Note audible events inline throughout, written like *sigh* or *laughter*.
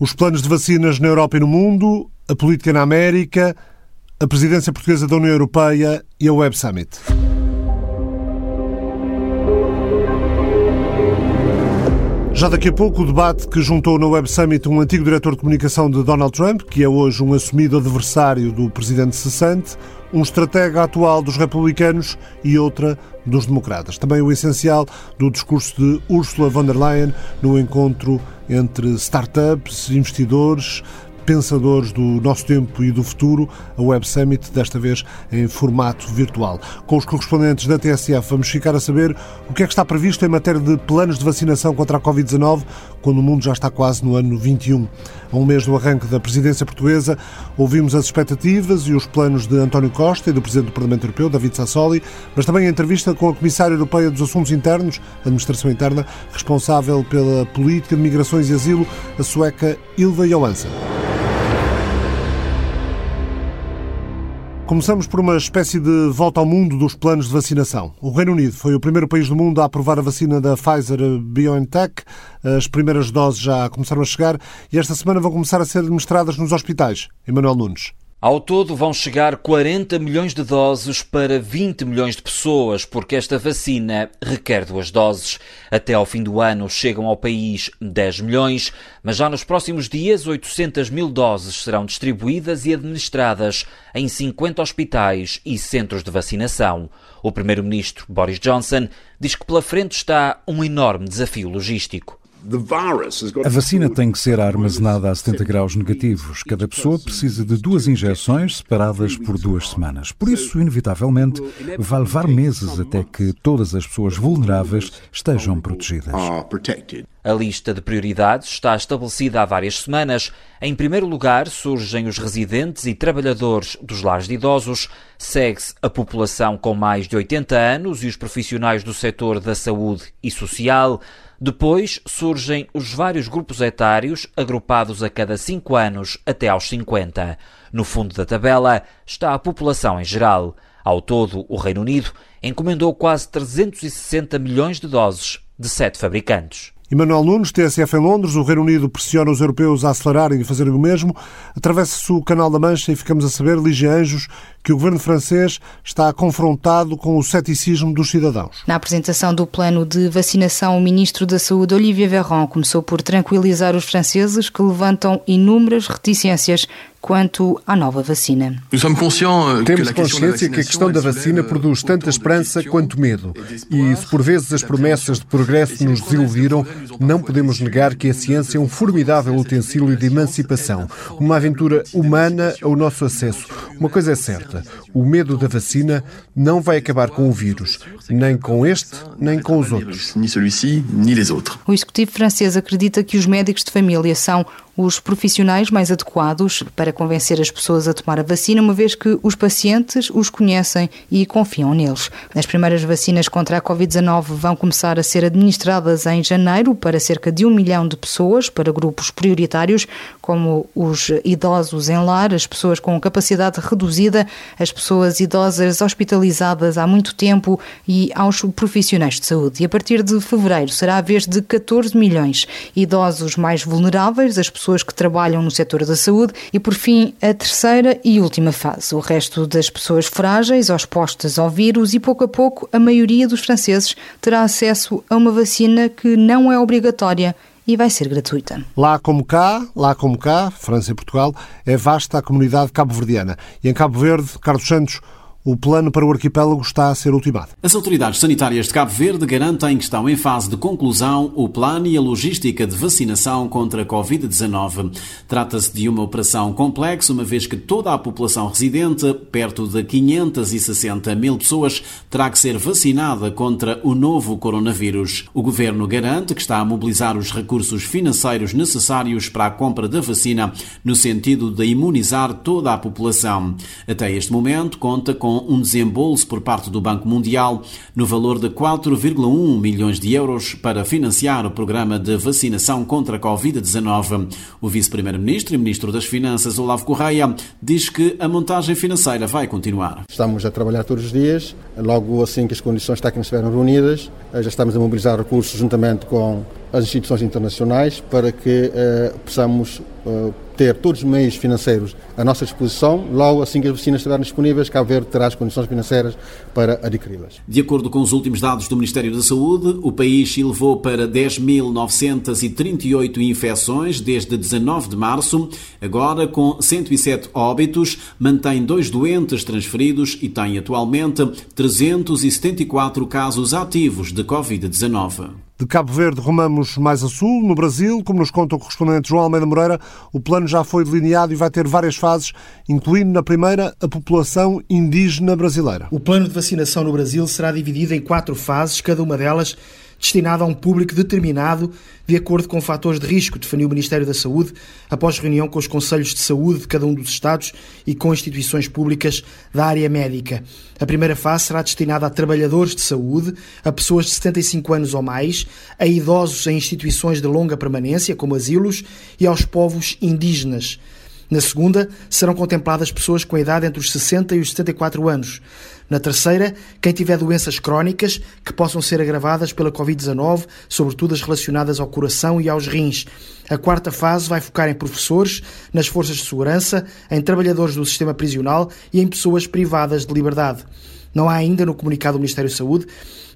Os planos de vacinas na Europa e no mundo, a política na América, a presidência portuguesa da União Europeia e a Web Summit. Já daqui a pouco, o debate que juntou na Web Summit um antigo diretor de comunicação de Donald Trump, que é hoje um assumido adversário do presidente cessante, um estratega atual dos republicanos e outra dos democratas. Também o essencial do discurso de Ursula von der Leyen no encontro entre startups, investidores, pensadores do nosso tempo e do futuro, a Web Summit, desta vez em formato virtual. Com os correspondentes da TSF, vamos ficar a saber o que é que está previsto em matéria de planos de vacinação contra a Covid-19, quando o mundo já está quase no ano 21. A um mês do arranque da presidência portuguesa, ouvimos as expectativas e os planos de António Costa e do Presidente do Parlamento Europeu, David Sassoli, mas também a entrevista com a Comissária Europeia dos Assuntos Internos, Administração Interna, responsável pela política de migrações e asilo, a sueca Ilva Johansson. Começamos por uma espécie de volta ao mundo dos planos de vacinação. O Reino Unido foi o primeiro país do mundo a aprovar a vacina da Pfizer BioNTech. As primeiras doses já começaram a chegar e esta semana vão começar a ser administradas nos hospitais. Emanuel Nunes. Ao todo vão chegar 40 milhões de doses para 20 milhões de pessoas, porque esta vacina requer duas doses. Até ao fim do ano chegam ao país 10 milhões, mas já nos próximos dias 800 mil doses serão distribuídas e administradas em 50 hospitais e centros de vacinação. O primeiro-ministro Boris Johnson diz que pela frente está um enorme desafio logístico. A vacina tem que ser armazenada a 70 graus negativos. Cada pessoa precisa de duas injeções separadas por duas semanas. Por isso, inevitavelmente, vai levar meses até que todas as pessoas vulneráveis estejam protegidas. A lista de prioridades está estabelecida há várias semanas. Em primeiro lugar, surgem os residentes e trabalhadores dos lares de idosos, segue-se a população com mais de 80 anos e os profissionais do setor da saúde e social. Depois surgem os vários grupos etários, agrupados a cada 5 anos até aos 50. No fundo da tabela está a população em geral. Ao todo, o Reino Unido encomendou quase 360 milhões de doses de sete fabricantes. Emanuel Nunes, TSF em Londres, o Reino Unido pressiona os europeus a acelerarem e fazerem o mesmo. Atravessa-se o Canal da Mancha e ficamos a saber, Ligia Anjos, que o governo francês está confrontado com o ceticismo dos cidadãos. Na apresentação do plano de vacinação, o ministro da Saúde, Olivier Véran, começou por tranquilizar os franceses que levantam inúmeras reticências quanto à nova vacina. Euh, Temos consciência que a questão da vacina produz tanta esperança quanto medo. E se por vezes as promessas de progresso nos desiludiram, não podemos negar que a ciência é um formidável utensílio de emancipação, uma aventura humana ao nosso acesso. Uma coisa é certa: o medo da vacina não vai acabar com o vírus, nem com este, nem com os outros. O executivo francês acredita que os médicos de família são os profissionais mais adequados para convencer as pessoas a tomar a vacina, uma vez que os pacientes os conhecem e confiam neles. As primeiras vacinas contra a Covid-19 vão começar a ser administradas em janeiro para cerca de um milhão de pessoas, para grupos prioritários, como os idosos em lar, as pessoas com capacidade reduzida, as pessoas idosas hospitalizadas há muito tempo e aos profissionais de saúde. E a partir de fevereiro será a vez de 14 milhões idosos mais vulneráveis, as pessoas pessoas que trabalham no setor da saúde e, por fim, a terceira e última fase, o resto das pessoas frágeis, expostas ao vírus e, pouco a pouco, a maioria dos franceses terá acesso a uma vacina que não é obrigatória e vai ser gratuita. Lá como cá, lá como cá, França e Portugal, é vasta a comunidade cabo-verdiana. E em Cabo Verde, Carlos Santos, o plano para o arquipélago está a ser ultimado. As autoridades sanitárias de Cabo Verde garantem que estão em fase de conclusão o plano e a logística de vacinação contra a Covid-19. Trata-se de uma operação complexa, uma vez que toda a população residente, perto de 560 mil pessoas, terá que ser vacinada contra o novo coronavírus. O governo garante que está a mobilizar os recursos financeiros necessários para a compra da vacina, no sentido de imunizar toda a população. Até este momento, conta com com um desembolso por parte do Banco Mundial no valor de 4,1 milhões de euros para financiar o programa de vacinação contra a Covid-19. O vice-primeiro-ministro e ministro das Finanças, Olavo Correia, diz que a montagem financeira vai continuar. Estamos a trabalhar todos os dias, logo assim que as condições técnicas estiverem reunidas, já estamos a mobilizar recursos juntamente com as instituições internacionais para que uh, possamos uh, ter todos os meios financeiros à nossa disposição. Logo, assim que as vacinas estiverem disponíveis, Cabo Verde terá as condições financeiras para adquiri-las. De acordo com os últimos dados do Ministério da Saúde, o país elevou para 10.938 infecções desde 19 de março, agora com 107 óbitos, mantém dois doentes transferidos e tem atualmente 374 casos ativos de Covid-19. De Cabo Verde rumamos mais a sul, no Brasil, como nos conta o correspondente João Almeida Moreira, o plano já foi delineado e vai ter várias fases, incluindo na primeira a população indígena brasileira. O plano de vacinação no Brasil será dividido em quatro fases, cada uma delas destinada a um público determinado de acordo com fatores de risco, definiu o Ministério da Saúde após reunião com os Conselhos de Saúde de cada um dos Estados e com instituições públicas da área médica. A primeira fase será destinada a trabalhadores de saúde, a pessoas de 75 anos ou mais, a idosos em instituições de longa permanência, como asilos, e aos povos indígenas. Na segunda, serão contempladas pessoas com idade entre os 60 e os 74 anos. Na terceira, quem tiver doenças crónicas que possam ser agravadas pela Covid-19, sobretudo as relacionadas ao coração e aos rins. A quarta fase vai focar em professores, nas forças de segurança, em trabalhadores do sistema prisional e em pessoas privadas de liberdade. Não há ainda no comunicado do Ministério da Saúde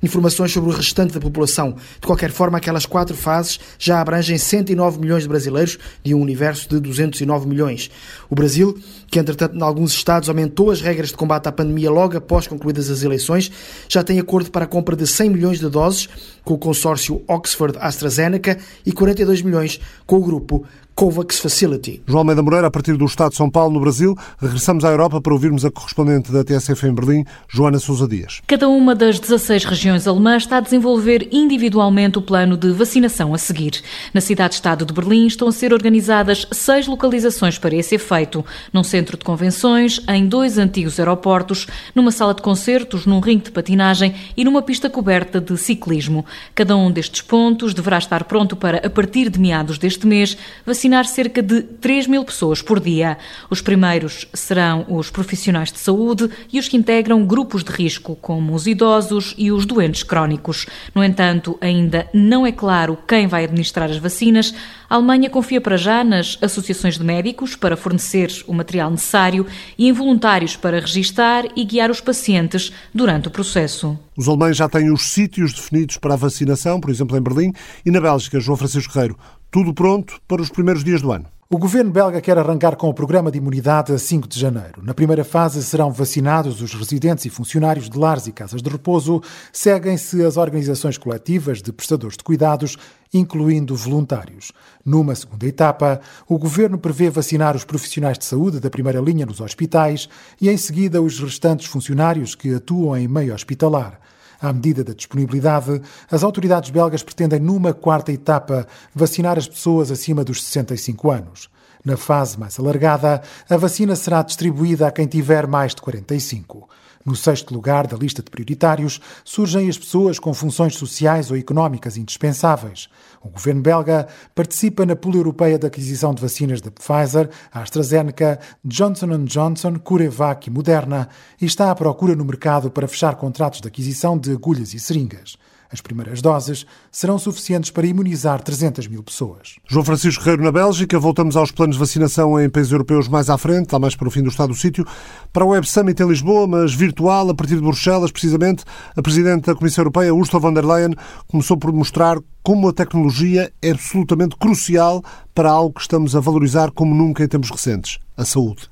informações sobre o restante da população. De qualquer forma, aquelas quatro fases já abrangem 109 milhões de brasileiros de um universo de 209 milhões. O Brasil, que entretanto em alguns estados aumentou as regras de combate à pandemia logo após concluídas as eleições, já tem acordo para a compra de 100 milhões de doses com o consórcio Oxford-AstraZeneca e 42 milhões com o grupo COVAX Facility. João Almeida Moreira, a partir do Estado de São Paulo, no Brasil, regressamos à Europa para ouvirmos a correspondente da TSF em Berlim, Joana Sousa Dias. Cada uma das 16 regiões alemãs está a desenvolver individualmente o plano de vacinação a seguir. Na cidade-estado de Berlim estão a ser organizadas seis localizações para esse efeito, num centro de convenções, em dois antigos aeroportos, numa sala de concertos, num ringue de patinagem e numa pista coberta de ciclismo. Cada um destes pontos deverá estar pronto para, a partir de meados deste mês, vacinar vacinar cerca de 3 mil pessoas por dia. Os primeiros serão os profissionais de saúde e os que integram grupos de risco, como os idosos e os doentes crónicos. No entanto, ainda não é claro quem vai administrar as vacinas. A Alemanha confia para já nas associações de médicos para fornecer o material necessário e em voluntários para registar e guiar os pacientes durante o processo. Os alemães já têm os sítios definidos para a vacinação, por exemplo, em Berlim, e na Bélgica, João Francisco Guerreiro. Tudo pronto para os primeiros dias do ano. O governo belga quer arrancar com o programa de imunidade a 5 de janeiro. Na primeira fase serão vacinados os residentes e funcionários de lares e casas de repouso. Seguem-se as organizações coletivas de prestadores de cuidados, incluindo voluntários. Numa segunda etapa, o governo prevê vacinar os profissionais de saúde da primeira linha nos hospitais e, em seguida, os restantes funcionários que atuam em meio hospitalar. À medida da disponibilidade, as autoridades belgas pretendem, numa quarta etapa, vacinar as pessoas acima dos 65 anos. Na fase mais alargada, a vacina será distribuída a quem tiver mais de 45. No sexto lugar da lista de prioritários surgem as pessoas com funções sociais ou económicas indispensáveis. O governo belga participa na pool europeia de aquisição de vacinas da Pfizer, AstraZeneca, Johnson Johnson, CureVac e Moderna e está à procura no mercado para fechar contratos de aquisição de agulhas e seringas. As primeiras doses serão suficientes para imunizar 300 mil pessoas. João Francisco Guerreiro, na Bélgica. Voltamos aos planos de vacinação em países europeus mais à frente, lá mais para o fim do estado do sítio. Para o Web Summit em Lisboa, mas virtual, a partir de Bruxelas, precisamente, a Presidente da Comissão Europeia, Ursula von der Leyen, começou por mostrar como a tecnologia é absolutamente crucial para algo que estamos a valorizar como nunca em tempos recentes a saúde.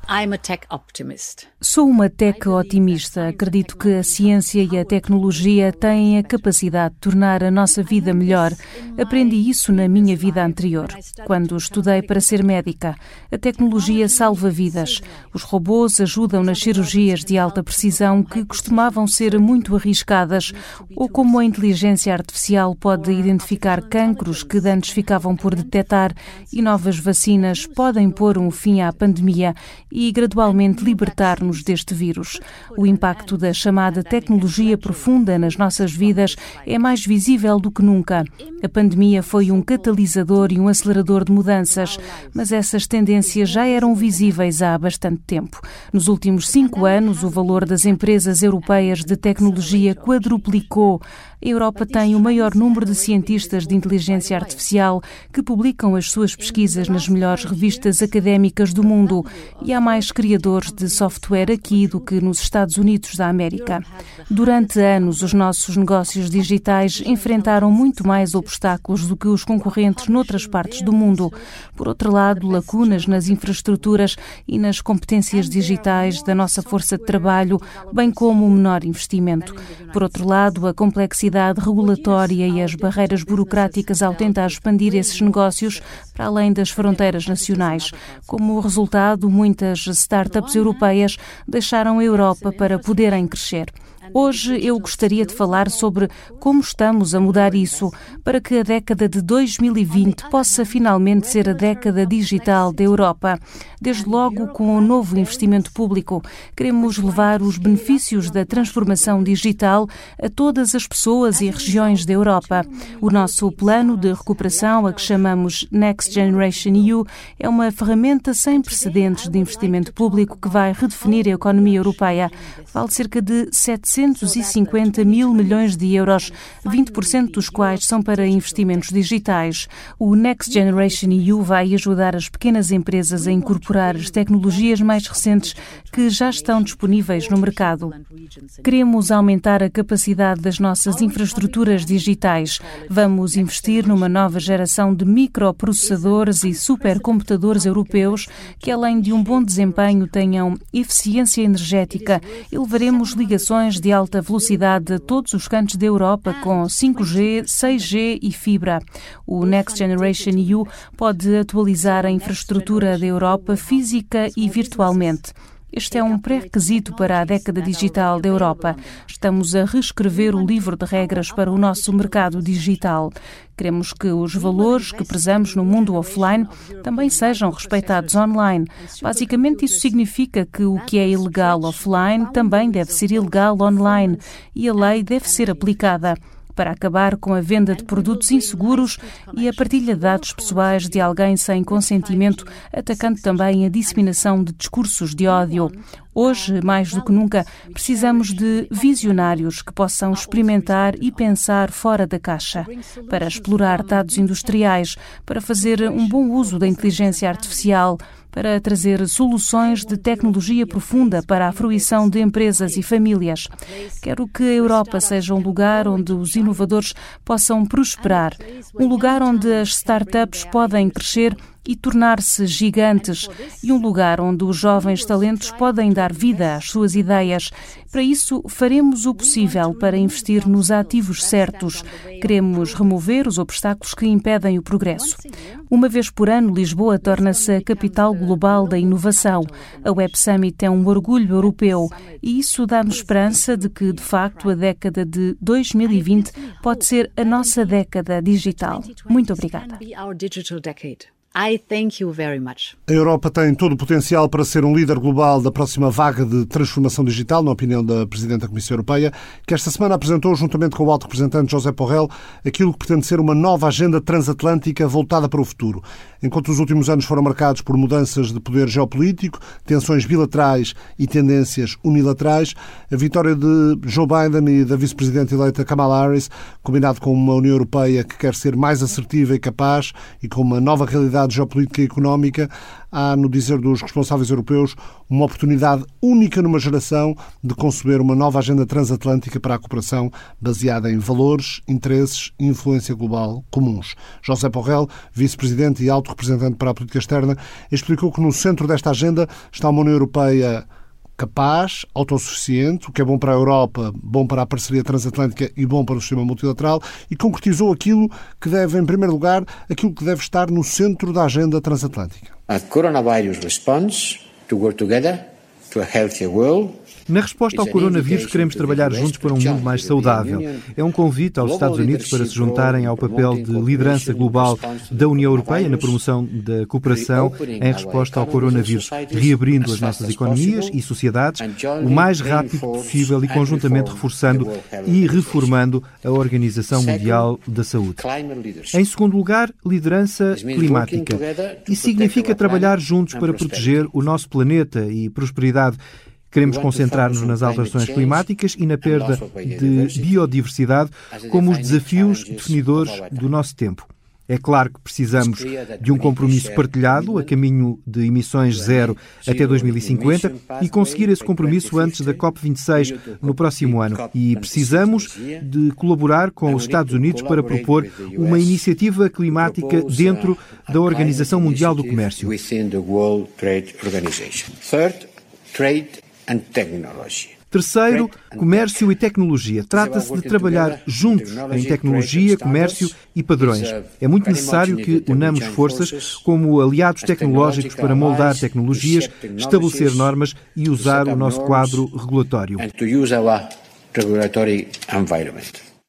Sou uma tech otimista. Acredito que a ciência e a tecnologia têm a capacidade de tornar a nossa vida melhor. Aprendi isso na minha vida anterior, quando estudei para ser médica. A tecnologia salva vidas. Os robôs ajudam nas cirurgias de alta precisão que costumavam ser muito arriscadas, ou como a inteligência artificial pode identificar cancros que antes ficavam por detectar e novas vacinas podem pôr um fim à pandemia e gradualmente libertar-nos deste vírus. O impacto da chamada tecnologia profunda nas nossas vidas é mais visível do que nunca. A pandemia foi um catalisador e um acelerador de mudanças, mas essas tendências já eram visíveis há bastante tempo. Nos últimos cinco anos, o valor das empresas europeias de tecnologia quadruplicou. A Europa tem o maior número de cientistas de inteligência artificial que publicam as suas pesquisas nas melhores revistas académicas do mundo e há mais criadores de software aqui do que nos Estados Unidos da América. Durante anos, os nossos negócios digitais enfrentaram muito mais obstáculos do que os concorrentes noutras partes do mundo. Por outro lado, lacunas nas infraestruturas e nas competências digitais da nossa força de trabalho, bem como o menor investimento. Por outro lado, a complexidade regulatória e as barreiras burocráticas ao tentar expandir esses negócios para além das fronteiras nacionais. Como resultado, muitas startups europeias deixaram a Europa para poderem crescer. Hoje eu gostaria de falar sobre como estamos a mudar isso para que a década de 2020 possa finalmente ser a década digital da Europa. Desde logo, com o novo investimento público, queremos levar os benefícios da transformação digital a todas as pessoas e regiões da Europa. O nosso plano de recuperação, a que chamamos Next Generation EU, é uma ferramenta sem precedentes de investimento público que vai redefinir a economia europeia. Vale cerca de 700 750 mil milhões de euros, 20% dos quais são para investimentos digitais. O Next Generation EU vai ajudar as pequenas empresas a incorporar as tecnologias mais recentes que já estão disponíveis no mercado. Queremos aumentar a capacidade das nossas infraestruturas digitais. Vamos investir numa nova geração de microprocessadores e supercomputadores europeus que, além de um bom desempenho, tenham eficiência energética e levaremos ligações de alta velocidade a todos os cantos da Europa com 5G, 6G e fibra. O Next Generation EU pode atualizar a infraestrutura da Europa física e virtualmente. Este é um pré-requisito para a década digital da Europa. Estamos a reescrever o livro de regras para o nosso mercado digital. Queremos que os valores que prezamos no mundo offline também sejam respeitados online. Basicamente, isso significa que o que é ilegal offline também deve ser ilegal online e a lei deve ser aplicada para acabar com a venda de produtos inseguros e a partilha de dados pessoais de alguém sem consentimento, atacando também a disseminação de discursos de ódio. Hoje, mais do que nunca, precisamos de visionários que possam experimentar e pensar fora da caixa, para explorar dados industriais, para fazer um bom uso da inteligência artificial para trazer soluções de tecnologia profunda para a fruição de empresas e famílias. Quero que a Europa seja um lugar onde os inovadores possam prosperar, um lugar onde as startups podem crescer e tornar-se gigantes e um lugar onde os jovens talentos podem dar vida às suas ideias. Para isso, faremos o possível para investir nos ativos certos. Queremos remover os obstáculos que impedem o progresso. Uma vez por ano, Lisboa torna-se a capital global da inovação. A Web Summit é um orgulho europeu e isso dá-nos esperança de que, de facto, a década de 2020 pode ser a nossa década digital. Muito obrigada. I thank you very much. A Europa tem todo o potencial para ser um líder global da próxima vaga de transformação digital, na opinião da Presidente da Comissão Europeia, que esta semana apresentou, juntamente com o alto representante José Porrel, aquilo que pretende ser uma nova agenda transatlântica voltada para o futuro. Enquanto os últimos anos foram marcados por mudanças de poder geopolítico, tensões bilaterais e tendências unilaterais, a vitória de Joe Biden e da vice-presidente eleita Kamala Harris, combinado com uma União Europeia que quer ser mais assertiva e capaz e com uma nova realidade geopolítica e económica, há, no dizer dos responsáveis europeus, uma oportunidade única numa geração de conceber uma nova agenda transatlântica para a cooperação baseada em valores, interesses e influência global comuns. José Porrel, vice-presidente e alto representante para a política externa, explicou que no centro desta agenda está uma União Europeia capaz, autossuficiente, o que é bom para a Europa, bom para a parceria transatlântica e bom para o sistema multilateral, e concretizou aquilo que deve, em primeiro lugar, aquilo que deve estar no centro da agenda transatlântica. A coronavirus response to work together to a healthier world na resposta ao coronavírus, queremos trabalhar juntos para um mundo mais saudável. É um convite aos Estados Unidos para se juntarem ao papel de liderança global da União Europeia na promoção da cooperação em resposta ao coronavírus, reabrindo as nossas economias e sociedades o mais rápido possível e conjuntamente reforçando e reformando a Organização Mundial da Saúde. Em segundo lugar, liderança climática. Isso significa trabalhar juntos para proteger o nosso planeta e prosperidade Queremos concentrar-nos nas alterações climáticas e na perda de biodiversidade como os desafios definidores do nosso tempo. É claro que precisamos de um compromisso partilhado a caminho de emissões zero até 2050 e conseguir esse compromisso antes da COP26 no próximo ano. E precisamos de colaborar com os Estados Unidos para propor uma iniciativa climática dentro da Organização Mundial do Comércio. Third, trade. Terceiro, comércio e tecnologia. Trata-se de trabalhar juntos em tecnologia, comércio e padrões. É muito necessário que unamos forças como aliados tecnológicos para moldar tecnologias, estabelecer normas e usar o nosso quadro regulatório.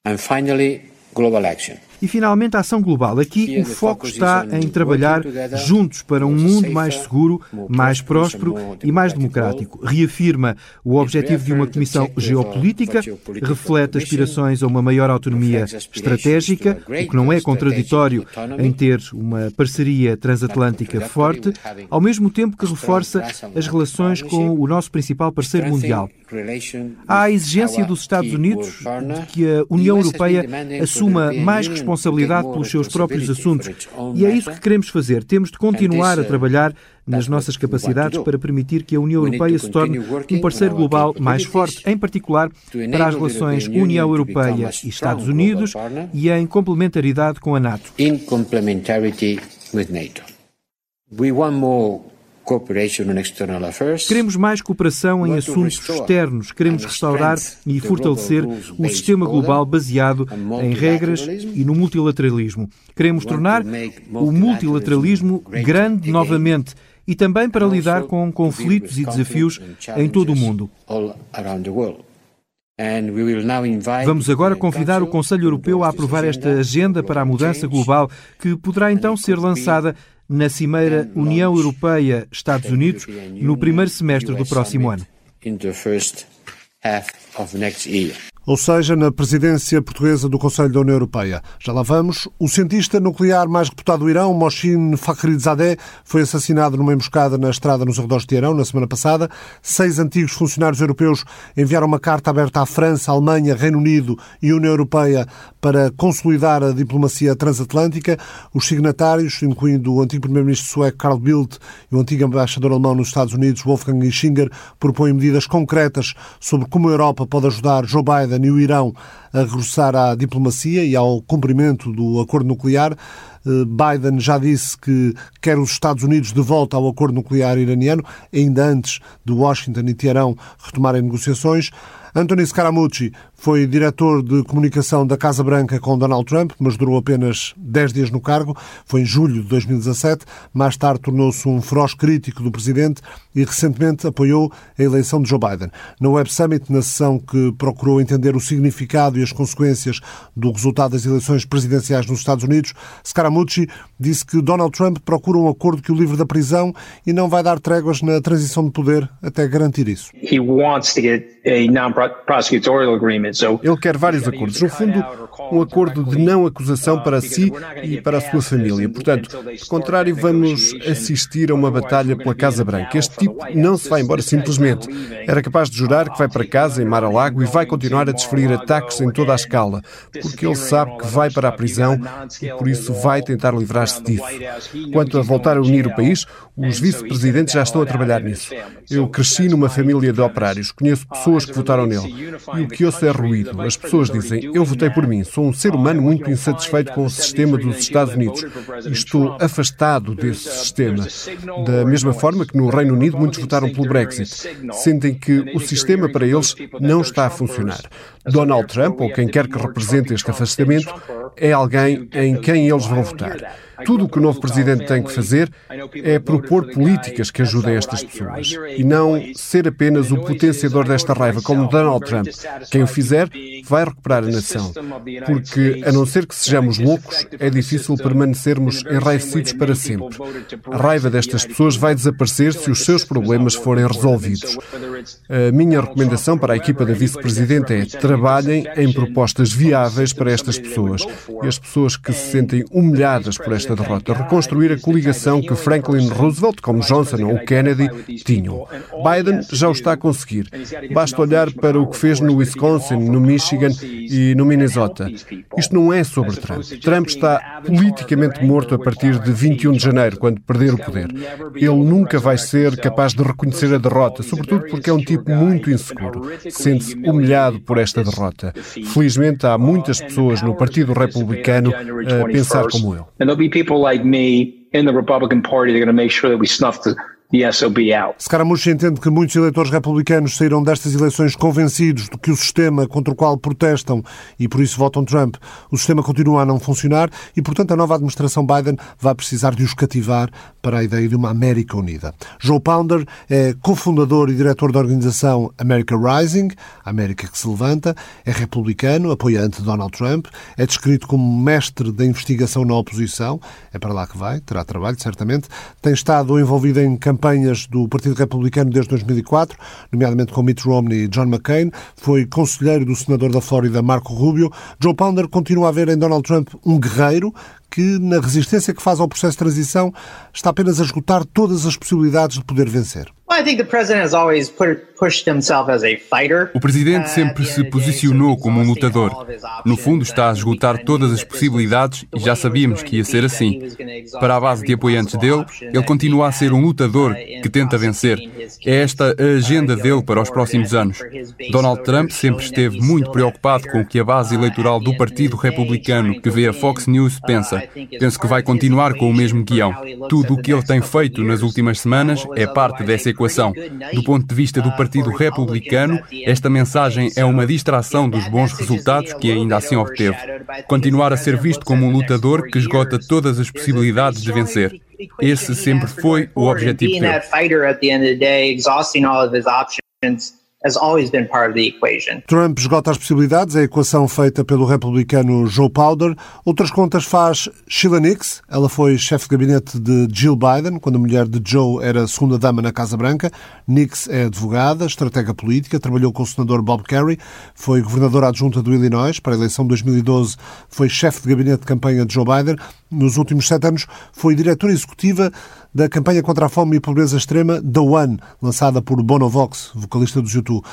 And finally, global action. E, finalmente, a ação global. Aqui o foco está em trabalhar juntos para um mundo mais seguro, mais próspero e mais democrático. Reafirma o objetivo de uma comissão geopolítica, reflete aspirações a uma maior autonomia estratégica, o que não é contraditório em ter uma parceria transatlântica forte, ao mesmo tempo que reforça as relações com o nosso principal parceiro mundial. Há a exigência dos Estados Unidos de que a União Europeia assuma mais responsabilidade responsabilidade pelos seus próprios assuntos. E é isso que queremos fazer. Temos de continuar a trabalhar nas nossas capacidades para permitir que a União Europeia se torne um parceiro global mais forte, em particular para as relações União Europeia e Estados Unidos e em complementaridade com a NATO. Queremos mais cooperação em assuntos externos, queremos restaurar e fortalecer o sistema global baseado em regras e no multilateralismo. Queremos tornar o multilateralismo grande novamente e também para lidar com conflitos e desafios em todo o mundo. Vamos agora convidar o Conselho Europeu a aprovar esta agenda para a mudança global, que poderá então ser lançada na Cimeira União Europeia-Estados Unidos no primeiro semestre do próximo ano ou seja, na presidência portuguesa do Conselho da União Europeia. Já lá vamos. O cientista nuclear mais reputado do Irão, Mohsin Fakhrizadeh, foi assassinado numa emboscada na estrada nos arredores de Irão na semana passada. Seis antigos funcionários europeus enviaram uma carta aberta à França, Alemanha, Reino Unido e União Europeia para consolidar a diplomacia transatlântica. Os signatários, incluindo o antigo primeiro-ministro sueco Carl Bildt e o antigo embaixador alemão nos Estados Unidos, Wolfgang Ischinger, propõem medidas concretas sobre como a Europa pode ajudar Joe Biden Biden e o Irão a regressar à diplomacia e ao cumprimento do acordo nuclear. Eh, Biden já disse que quer os Estados Unidos de volta ao acordo nuclear iraniano, ainda antes de Washington e Teherão retomarem negociações. Anthony Scaramucci foi diretor de comunicação da Casa Branca com Donald Trump, mas durou apenas 10 dias no cargo. Foi em julho de 2017. Mais tarde tornou-se um feroz crítico do presidente e recentemente apoiou a eleição de Joe Biden. Na Web Summit, na sessão que procurou entender o significado e as consequências do resultado das eleições presidenciais nos Estados Unidos, Scaramucci disse que Donald Trump procura um acordo que o livre da prisão e não vai dar tréguas na transição de poder até garantir isso. He wants to get a non-prosecutorial agreement ele quer vários acordos. No fundo, um acordo de não acusação para si e para a sua família. Portanto, de contrário, vamos assistir a uma batalha pela Casa Branca. Este tipo não se vai embora simplesmente. Era capaz de jurar que vai para casa em Mar-a-Lago e vai continuar a desferir ataques em toda a escala, porque ele sabe que vai para a prisão e por isso vai tentar livrar-se disso. Quanto a voltar a unir o país, os vice-presidentes já estão a trabalhar nisso. Eu cresci numa família de operários, conheço pessoas que votaram nele e o que ouço é ruído. As pessoas dizem: Eu votei por mim, sou um ser humano muito insatisfeito com o sistema dos Estados Unidos e estou afastado desse sistema. Da mesma forma que no Reino Unido muitos votaram pelo Brexit. Sentem que o sistema para eles não está a funcionar. Donald Trump, ou quem quer que represente este afastamento, é alguém em quem eles vão votar. Tudo o que o novo presidente tem que fazer é propor políticas que ajudem estas pessoas e não ser apenas o potenciador desta raiva, como Donald Trump. Quem o fizer vai recuperar a nação. Porque, a não ser que sejamos loucos, é difícil permanecermos enraivecidos para sempre. A raiva destas pessoas vai desaparecer se os seus problemas forem resolvidos. A minha recomendação para a equipa da vice-presidente é trabalhem em propostas viáveis para estas pessoas. E as pessoas que se sentem humilhadas por esta esta derrota, reconstruir a coligação que Franklin Roosevelt, como Johnson ou Kennedy, tinham. Biden já o está a conseguir. Basta olhar para o que fez no Wisconsin, no Michigan e no Minnesota. Isto não é sobre Trump. Trump está politicamente morto a partir de 21 de janeiro, quando perder o poder. Ele nunca vai ser capaz de reconhecer a derrota, sobretudo porque é um tipo muito inseguro. Sente-se humilhado por esta derrota. Felizmente, há muitas pessoas no Partido Republicano a pensar como ele. In the Republican Party, they're going to make sure that we snuff the. Scaramucci entende que muitos eleitores republicanos saíram destas eleições convencidos de que o sistema contra o qual protestam e por isso votam Trump, o sistema continua a não funcionar e, portanto, a nova administração Biden vai precisar de os cativar para a ideia de uma América unida. Joe Pounder é cofundador e diretor da organização America Rising, a América que se levanta, é republicano, apoiante de Donald Trump, é descrito como mestre da investigação na oposição, é para lá que vai, terá trabalho, certamente, tem estado envolvido em campanhas do Partido Republicano desde 2004, nomeadamente com Mitt Romney e John McCain. Foi conselheiro do senador da Flórida, Marco Rubio. Joe Pounder continua a ver em Donald Trump um guerreiro que, na resistência que faz ao processo de transição, está apenas a esgotar todas as possibilidades de poder vencer. O presidente sempre se posicionou como um lutador. No fundo, está a esgotar todas as possibilidades e já sabíamos que ia ser assim. Para a base de apoiantes dele, ele continua a ser um lutador que tenta vencer. É esta a agenda dele para os próximos anos. Donald Trump sempre esteve muito preocupado com o que a base eleitoral do Partido Republicano, que vê a Fox News, pensa. Penso que vai continuar com o mesmo guião. Tudo o que ele tem feito nas últimas semanas é parte dessa equação. Do ponto de vista do Partido Republicano, esta mensagem é uma distração dos bons resultados que ainda assim obteve. Continuar a ser visto como um lutador que esgota todas as possibilidades de vencer. Esse sempre foi o objetivo dele Trump esgota as possibilidades, a equação feita pelo republicano Joe Powder. Outras contas faz Sheila Nix. Ela foi chefe de gabinete de Jill Biden, quando a mulher de Joe era segunda-dama na Casa Branca. Nix é advogada, estratega política, trabalhou com o senador Bob Kerry, foi governadora adjunta do Illinois para a eleição de 2012, foi chefe de gabinete de campanha de Joe Biden. Nos últimos sete anos foi diretora executiva da campanha contra a fome e pobreza extrema The One, lançada por Bono Vox, vocalista do YouTube.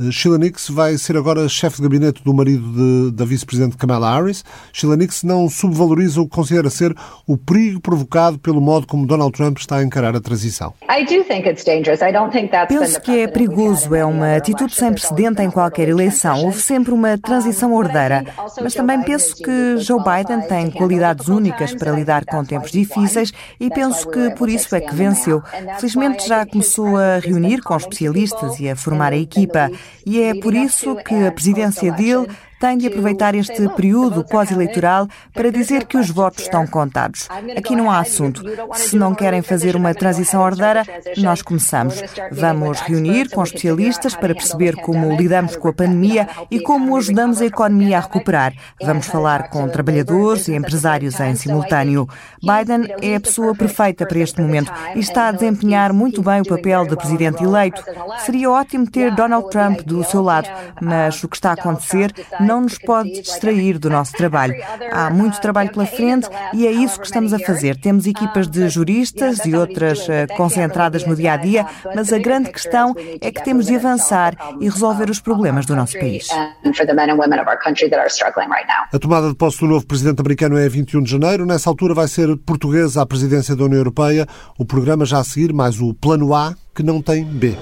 Eh, Sheila Nix vai ser agora chefe de gabinete do marido de, da vice-presidente Kamala Harris. Sheila Nix não subvaloriza o que considera ser o perigo provocado pelo modo como Donald Trump está a encarar a transição. Penso que é perigoso, é uma atitude sem precedente em qualquer eleição. Houve sempre uma transição ordeira, mas também penso que Joe Biden tem qualidades únicas para lidar com tempos difíceis e penso que por isso é que venceu. Felizmente já começou a reunir com especialistas e a formar a equipa. E é por isso que a presidência dele tem de aproveitar este período pós-eleitoral para dizer que os votos estão contados. Aqui não há assunto. Se não querem fazer uma transição ordeira, nós começamos. Vamos reunir com especialistas para perceber como lidamos com a pandemia e como ajudamos a economia a recuperar. Vamos falar com trabalhadores e empresários em simultâneo. Biden é a pessoa perfeita para este momento e está a desempenhar muito bem o papel de presidente eleito. Seria ótimo ter Donald Trump do seu lado, mas o que está a acontecer não não nos pode distrair do nosso trabalho. Há muito trabalho pela frente e é isso que estamos a fazer. Temos equipas de juristas e outras eh, concentradas no dia a dia, mas a grande questão é que temos de avançar e resolver os problemas do nosso país. A tomada de posse do novo presidente americano é 21 de janeiro. Nessa altura vai ser portuguesa a presidência da União Europeia. O programa já a seguir, mais o plano A, que não tem B.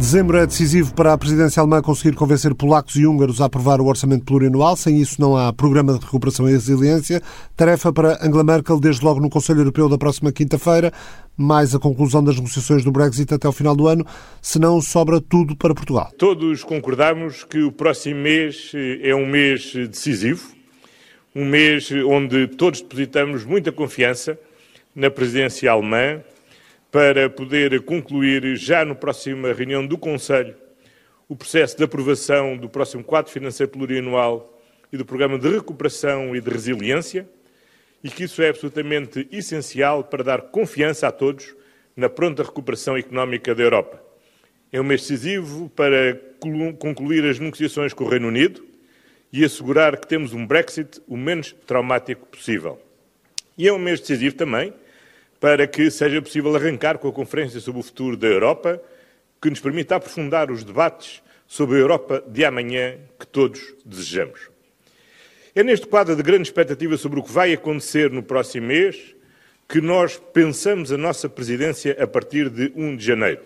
Dezembro é decisivo para a presidência alemã conseguir convencer polacos e húngaros a aprovar o orçamento plurianual. Sem isso, não há programa de recuperação e resiliência. Tarefa para Angela Merkel, desde logo no Conselho Europeu da próxima quinta-feira, mais a conclusão das negociações do Brexit até o final do ano, senão sobra tudo para Portugal. Todos concordamos que o próximo mês é um mês decisivo, um mês onde todos depositamos muita confiança na presidência alemã para poder concluir já na próxima reunião do Conselho o processo de aprovação do próximo quadro financeiro plurianual e do programa de recuperação e de resiliência, e que isso é absolutamente essencial para dar confiança a todos na pronta recuperação económica da Europa. É um mês decisivo para concluir as negociações com o Reino Unido e assegurar que temos um Brexit o menos traumático possível. E é um mês decisivo também para que seja possível arrancar com a Conferência sobre o Futuro da Europa, que nos permita aprofundar os debates sobre a Europa de amanhã que todos desejamos. É neste quadro de grande expectativa sobre o que vai acontecer no próximo mês que nós pensamos a nossa presidência a partir de 1 de janeiro.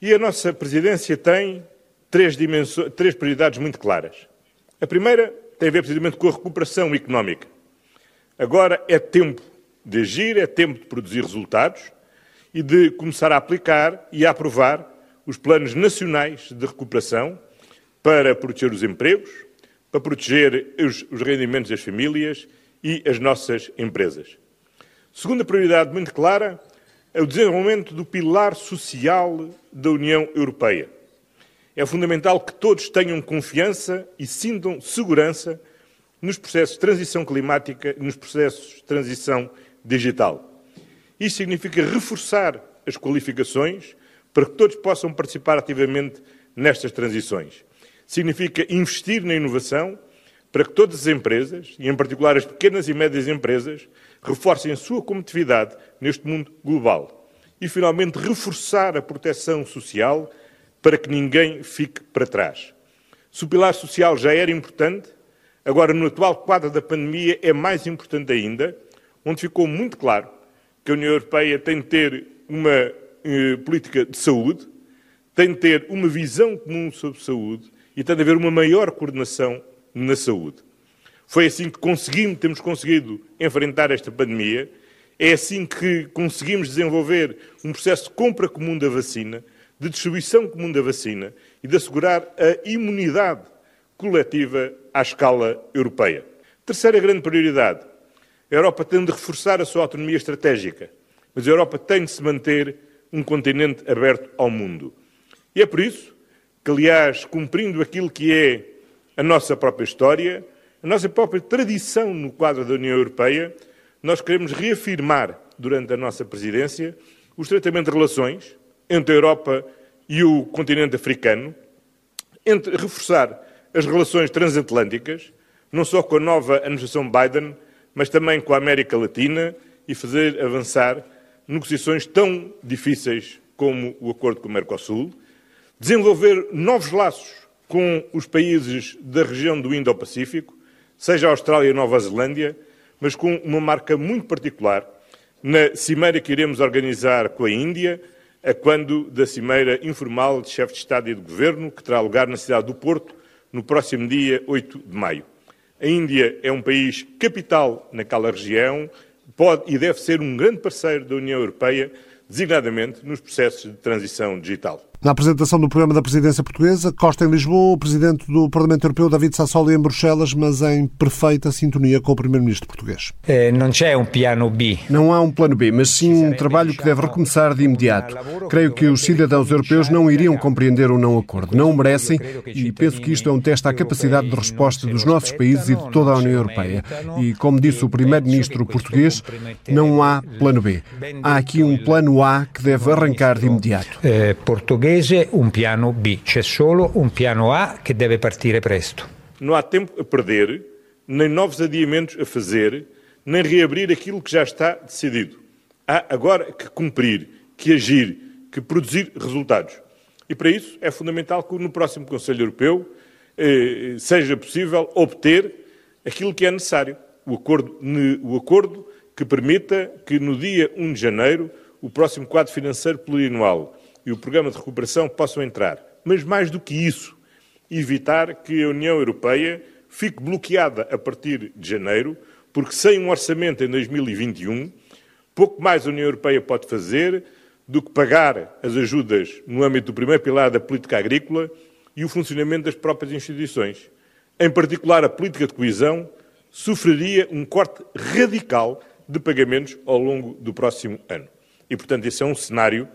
E a nossa presidência tem três, três prioridades muito claras. A primeira tem a ver precisamente com a recuperação económica. Agora é tempo de agir, é tempo de produzir resultados e de começar a aplicar e a aprovar os planos nacionais de recuperação para proteger os empregos, para proteger os, os rendimentos das famílias e as nossas empresas. Segunda prioridade muito clara é o desenvolvimento do pilar social da União Europeia. É fundamental que todos tenham confiança e sintam segurança nos processos de transição climática nos processos de transição digital. Isso significa reforçar as qualificações para que todos possam participar ativamente nestas transições. Significa investir na inovação para que todas as empresas, e em particular as pequenas e médias empresas, reforcem a sua competitividade neste mundo global. E, finalmente, reforçar a proteção social para que ninguém fique para trás. Se o pilar social já era importante, agora, no atual quadro da pandemia, é mais importante ainda, onde ficou muito claro que a União Europeia tem de ter uma eh, política de saúde, tem de ter uma visão comum sobre saúde e tem de haver uma maior coordenação na saúde. Foi assim que conseguimos, temos conseguido enfrentar esta pandemia, é assim que conseguimos desenvolver um processo de compra comum da vacina, de distribuição comum da vacina e de assegurar a imunidade coletiva à escala europeia. Terceira grande prioridade, a Europa tem de reforçar a sua autonomia estratégica, mas a Europa tem de se manter um continente aberto ao mundo. E é por isso que, aliás, cumprindo aquilo que é a nossa própria história, a nossa própria tradição no quadro da União Europeia, nós queremos reafirmar, durante a nossa presidência, o estreitamento de relações entre a Europa e o continente africano, entre reforçar as relações transatlânticas, não só com a nova administração Biden, mas também com a América Latina e fazer avançar negociações tão difíceis como o acordo com o Mercosul, desenvolver novos laços com os países da região do Indo-Pacífico, seja a Austrália e Nova Zelândia, mas com uma marca muito particular na cimeira que iremos organizar com a Índia, a quando da cimeira informal de chefe de Estado e de Governo, que terá lugar na cidade do Porto no próximo dia 8 de maio. A Índia é um país capital naquela região, pode e deve ser um grande parceiro da União Europeia, designadamente nos processos de transição digital. Na apresentação do programa da presidência portuguesa, Costa em Lisboa, o presidente do Parlamento Europeu, David Sassoli, em Bruxelas, mas em perfeita sintonia com o primeiro-ministro português. É, não há um plano B. Não há um plano B, mas sim um trabalho que deve recomeçar de imediato. Creio que os cidadãos europeus não iriam compreender o não acordo. Não o merecem e penso que isto é um teste à capacidade de resposta dos nossos países e de toda a União Europeia. E, como disse o primeiro-ministro português, não há plano B. Há aqui um plano A que deve arrancar de imediato. É, português Paese un piano B, c'è solo un piano A che deve partire presto. Não há tempo a perder, nem novos adiamentos a fazer, nem reabrir aquilo que já está decidido. Há agora que cumprir, que agir, que produzir resultados. E para isso é fundamental que no próximo Conselho Europeu eh, seja possível obter aquilo que é necessário. O acordo, o acordo que permita que no dia 1 de janeiro o próximo quadro financeiro plurianual e o programa de recuperação possam entrar. Mas mais do que isso, evitar que a União Europeia fique bloqueada a partir de janeiro, porque sem um orçamento em 2021, pouco mais a União Europeia pode fazer do que pagar as ajudas no âmbito do primeiro pilar da política agrícola e o funcionamento das próprias instituições. Em particular, a política de coesão sofreria um corte radical de pagamentos ao longo do próximo ano. E, portanto, esse é um cenário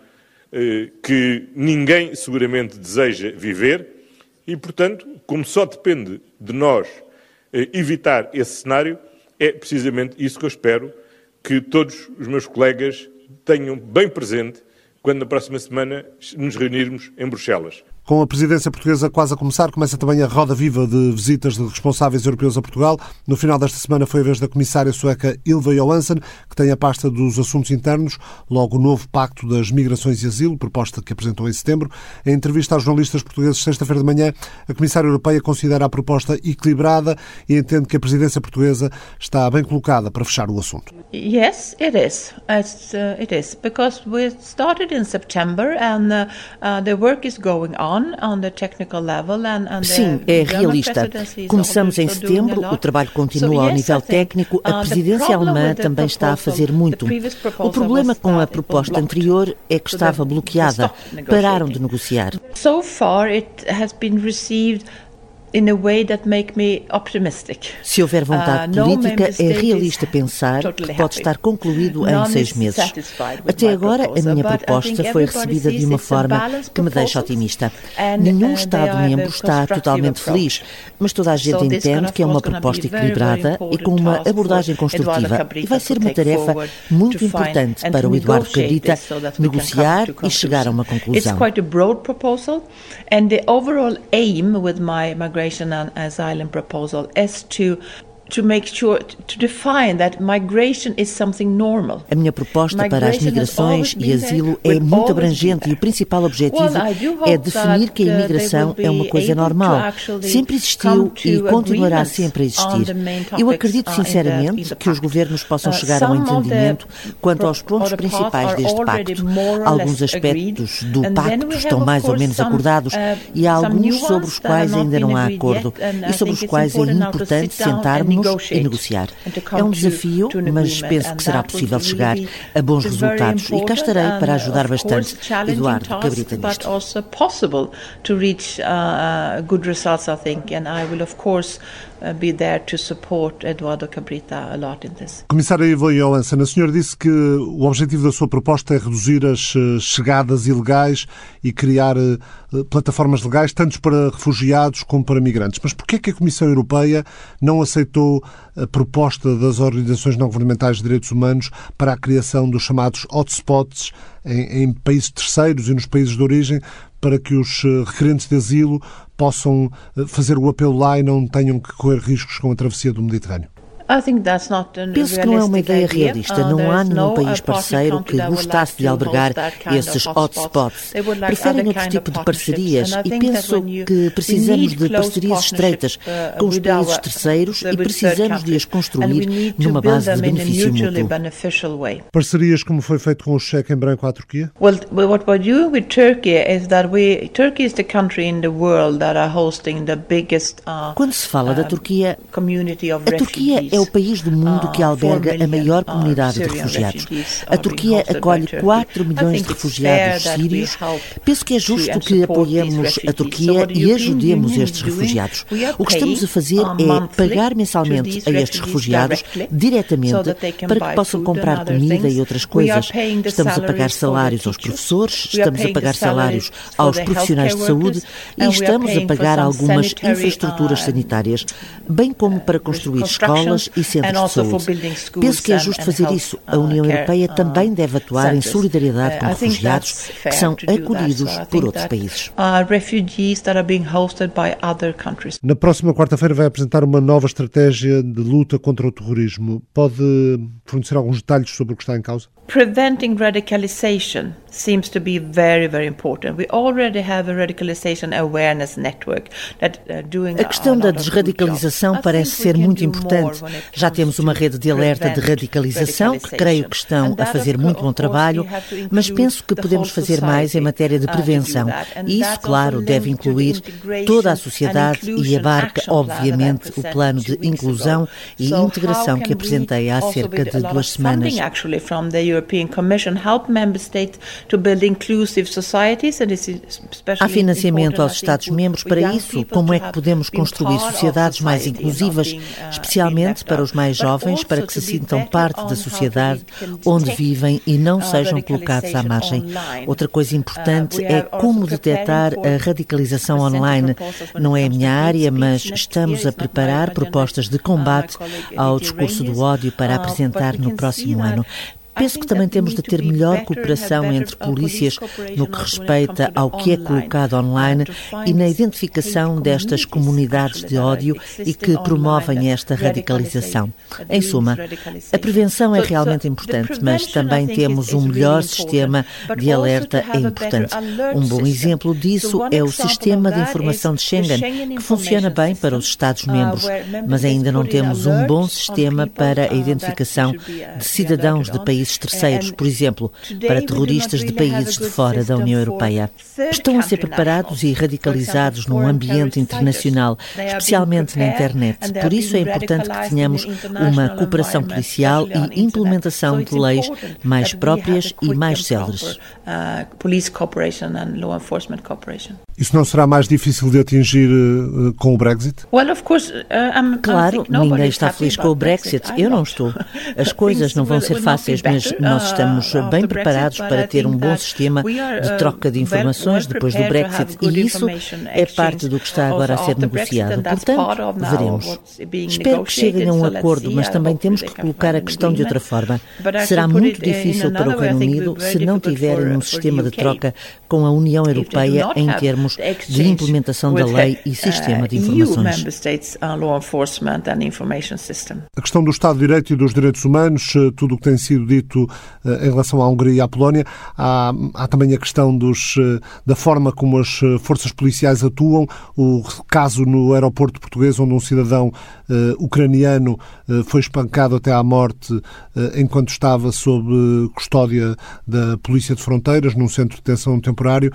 que ninguém seguramente deseja viver e, portanto, como só depende de nós eh, evitar esse cenário, é precisamente isso que eu espero que todos os meus colegas tenham bem presente quando na próxima semana nos reunirmos em Bruxelas. Com a presidência portuguesa quase a começar, começa também a roda viva de visitas de responsáveis europeus a Portugal. No final desta semana foi a vez da comissária sueca Ilva Johansson, que tem a pasta dos assuntos internos, logo o novo Pacto das Migrações e Asilo, proposta que apresentou em setembro. Em entrevista aos jornalistas portugueses sexta-feira de manhã, a comissária europeia considera a proposta equilibrada e entende que a presidência portuguesa está bem colocada para fechar o assunto. Yes, it is. It's, uh, it is because we started in September and uh, uh, the work is going on Sim, é realista. Começamos em setembro, o trabalho continua ao nível técnico, a uh, presidência alemã também está a fazer muito. O problema com a proposta anterior é que estava bloqueada. Pararam de negociar. So far it has been received se houver vontade uh, política, é realista pensar que pode estar concluído em seis meses. Até agora, a minha proposta foi recebida de uma forma que me deixa otimista. Nenhum Estado-membro está totalmente feliz, mas toda a gente entende que é uma proposta equilibrada e com uma abordagem construtiva. E vai ser uma tarefa muito importante para o Eduardo Cabrita negociar e chegar a uma conclusão. Migration and asylum proposal is to make sure to define that migration is something normal. A minha proposta para as migrações e asilo é muito abrangente e o principal objetivo é definir que a imigração é uma coisa normal. Sempre existiu e continuará sempre a existir. Eu acredito uh, sinceramente que os governos possam uh, chegar a um entendimento quanto aos pontos principais deste pacto. Alguns aspectos do pacto estão mais ou menos acordados uh, e há alguns sobre os quais ainda não há acordo e sobre os quais é importante sentarmos e negociar. É um desafio, mas penso que será possível chegar a bons resultados. E cá estarei para ajudar bastante Eduardo Cabrita nisto. Uh, be there to support Eduardo Cabrita a lot in this. Comissária Ivo Johansson, a senhora disse que o objetivo da sua proposta é reduzir as eh, chegadas ilegais e criar eh, plataformas legais, tanto para refugiados como para migrantes. Mas porquê é que a Comissão Europeia não aceitou a proposta das organizações não-governamentais de direitos humanos para a criação dos chamados hotspots em, em países terceiros e nos países de origem, para que os requerentes de asilo possam eh, fazer o apelo lá e não tenham que correr riscos com a travessia do Mediterrâneo? Penso que não é uma ideia realista. Uh, não há nenhum país parceiro que gostasse de albergar esses hotspots. Preferem outro tipo de parcerias e penso que precisamos de parcerias estreitas uh, com os países terceiros e precisamos de as construir numa base de benefício mútuo. Parcerias como foi feito com o cheque em branco à Turquia? Well, what we're doing with Turkey is that we Turkey is the country in the world that are hosting the biggest Quando se fala da Turquia, a Turquia é é o país do mundo que ah, alberga a maior ah, comunidade de refugiados. A Turquia acolhe 4 milhões de refugiados sírios. Penso que é justo que apoiemos a Turquia e ajudemos estes refugiados. O que estamos a fazer é pagar mensalmente a estes refugiados diretamente para que possam comprar comida e outras coisas. Estamos a pagar salários aos professores, estamos a pagar salários aos profissionais de saúde e estamos a pagar algumas infraestruturas sanitárias, bem como para construir escolas e centros de saúde. Penso que é justo fazer isso. A União Europeia também deve atuar em solidariedade com refugiados que são acolhidos por outros países. Na próxima quarta-feira vai apresentar uma nova estratégia de luta contra o terrorismo. Pode fornecer alguns detalhes sobre o que está em causa? Preventing radicalization seems to be very very important. We already have a radicalization awareness network that uh, doing A questão da desradicalização parece ser muito importante. Já temos uma rede de alerta de radicalização que creio que estão a fazer muito bom trabalho, mas penso que podemos fazer mais em matéria de uh, prevenção. E isso, claro, deve incluir toda a sociedade e abarca, obviamente, o plano de inclusão e integração que apresentei há cerca de duas semanas. European Commission help member states to build inclusive societies and Há financiamento aos Estados-membros para isso. Como é que podemos construir sociedades mais inclusivas, uh, especialmente para os mais jovens, para que se sintam parte da sociedade onde vivem e não uh, sejam colocados à margem? Outra coisa uh, importante é como detectar a radicalização online. Não é a minha área, mas estamos a preparar propostas de combate ao discurso do ódio para apresentar no próximo ano. Penso que também temos de ter melhor cooperação entre polícias no que respeita ao que é colocado online e na identificação destas comunidades de ódio e que promovem esta radicalização. Em suma, a prevenção é realmente importante, mas também temos um melhor sistema de alerta é importante. Um bom exemplo disso é o Sistema de Informação de Schengen, que funciona bem para os Estados-membros, mas ainda não temos um bom sistema para a identificação de cidadãos de países terceiros, por exemplo, para terroristas de países de fora da União Europeia. Estão a ser preparados e radicalizados num ambiente internacional, especialmente na internet. Por isso é importante que tenhamos uma cooperação policial e implementação de leis mais próprias e mais céleres. Isso não será mais difícil de atingir uh, com o Brexit? Uh, claro, ninguém está feliz com o Brexit. Eu não estou. *laughs* As coisas não vão ser fáceis, mas nós uh, estamos bem preparados para ter um bom sistema de troca de informações depois do Brexit e isso é parte do que está agora a ser negociado. Portanto, veremos. Espero que cheguem a um acordo, mas também temos que colocar a questão de outra forma. Será muito difícil para o Reino Unido se não tiverem um sistema de troca com a União Europeia em termos de implementação da lei e sistema de informações. A questão do Estado de Direito e dos direitos humanos, eh, tudo o que tem sido dito em relação à Hungria e à Polónia, há, há também a questão dos, da forma como as forças policiais atuam, o caso no aeroporto português onde um cidadão uh, ucraniano uh, foi espancado até à morte uh, enquanto estava sob custódia da Polícia de Fronteiras, num centro de detenção temporário.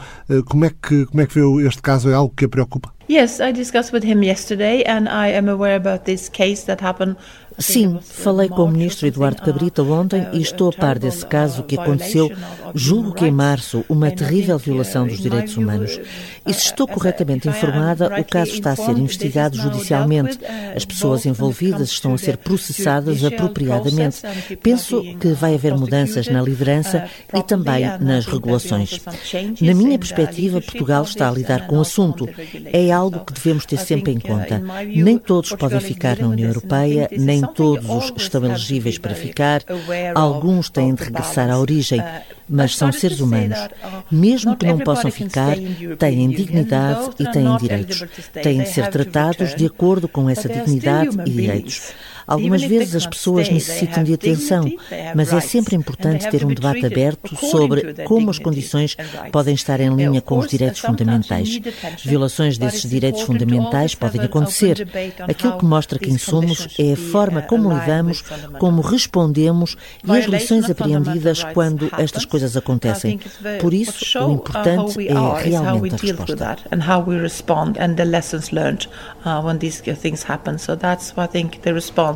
como, é que, como é que vê este caso? É algo que a preocupa? Yes, I discussed with him yesterday and I am aware about this case that happened Sim, falei com o ministro Eduardo Cabrita ontem e estou a par desse caso que aconteceu, julgo que em março, uma terrível violação dos direitos humanos. E se estou corretamente informada, o caso está a ser investigado judicialmente. As pessoas envolvidas estão a ser processadas apropriadamente. Penso que vai haver mudanças na liderança e também nas regulações. Na minha perspectiva, Portugal está a lidar com o assunto. É algo que devemos ter sempre em conta. Nem todos podem ficar na União Europeia, nem nem todos estão elegíveis para ficar, alguns têm de regressar à origem, mas são seres humanos. Mesmo que não possam ficar, têm dignidade e têm direitos. Têm de ser tratados de acordo com essa dignidade e direitos. Algumas vezes as pessoas necessitam de atenção, mas é sempre importante ter um debate aberto sobre como as condições podem estar em linha com os direitos fundamentais. Violações desses direitos fundamentais podem acontecer. Aquilo que mostra quem somos é a forma como lidamos, como respondemos e as lições apreendidas quando estas coisas acontecem. Por isso, o importante é realmente a resposta.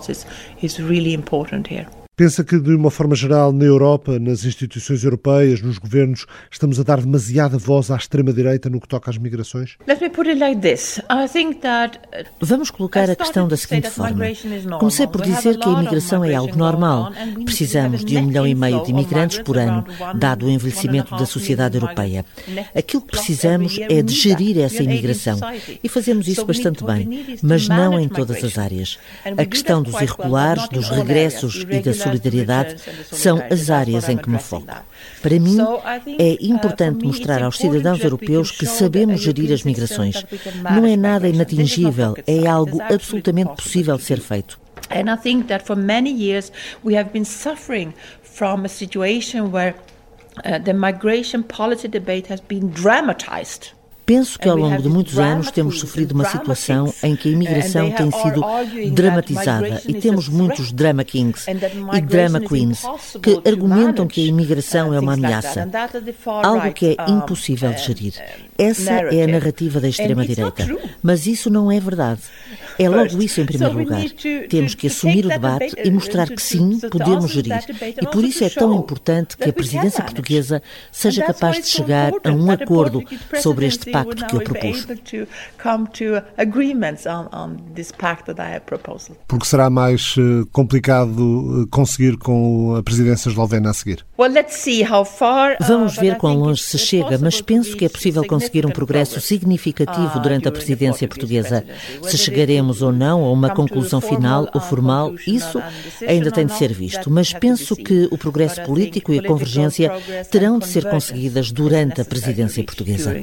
Is, is really important here. Pensa que, de uma forma geral, na Europa, nas instituições europeias, nos governos, estamos a dar demasiada voz à extrema-direita no que toca às migrações? Vamos colocar a questão da seguinte forma. Comecei por dizer que a imigração é algo normal. Precisamos de um milhão e meio de imigrantes por ano, dado o envelhecimento da sociedade europeia. Aquilo que precisamos é de gerir essa imigração. E fazemos isso bastante bem, mas não em todas as áreas. A questão dos irregulares, dos regressos e da solidariedade são as áreas em que me foco. Para mim, é uh, importante mostrar aos cidadãos europeus que sabemos gerir as migrações. Não é nada inatingível, é algo absolutamente possível de ser feito. And I think that for many years we have been suffering from a situation where uh, the migration policy debate has been dramatized. Penso que ao longo de muitos anos temos sofrido uma situação em que a imigração tem sido dramatizada e temos muitos drama kings e drama queens que argumentam que a imigração é uma ameaça, algo que é impossível de gerir. Essa é a narrativa da extrema-direita, mas isso não é verdade. É logo isso em primeiro lugar. Temos que assumir o debate e mostrar que sim, podemos gerir. E por isso é tão importante que a presidência portuguesa seja capaz de chegar a um acordo sobre este pacto que eu propus. Porque será mais eh, complicado eh, conseguir com a presidência eslovena a seguir? Vamos uh, ver quão longe se chega, mas penso que é possível conseguir um progresso significativo uh, durante a presidência portuguesa. Se chegaremos ou não a uma conclusão final ou formal, isso ainda tem de ser visto. Mas penso que o progresso político e a convergência terão de ser conseguidas durante a presidência portuguesa.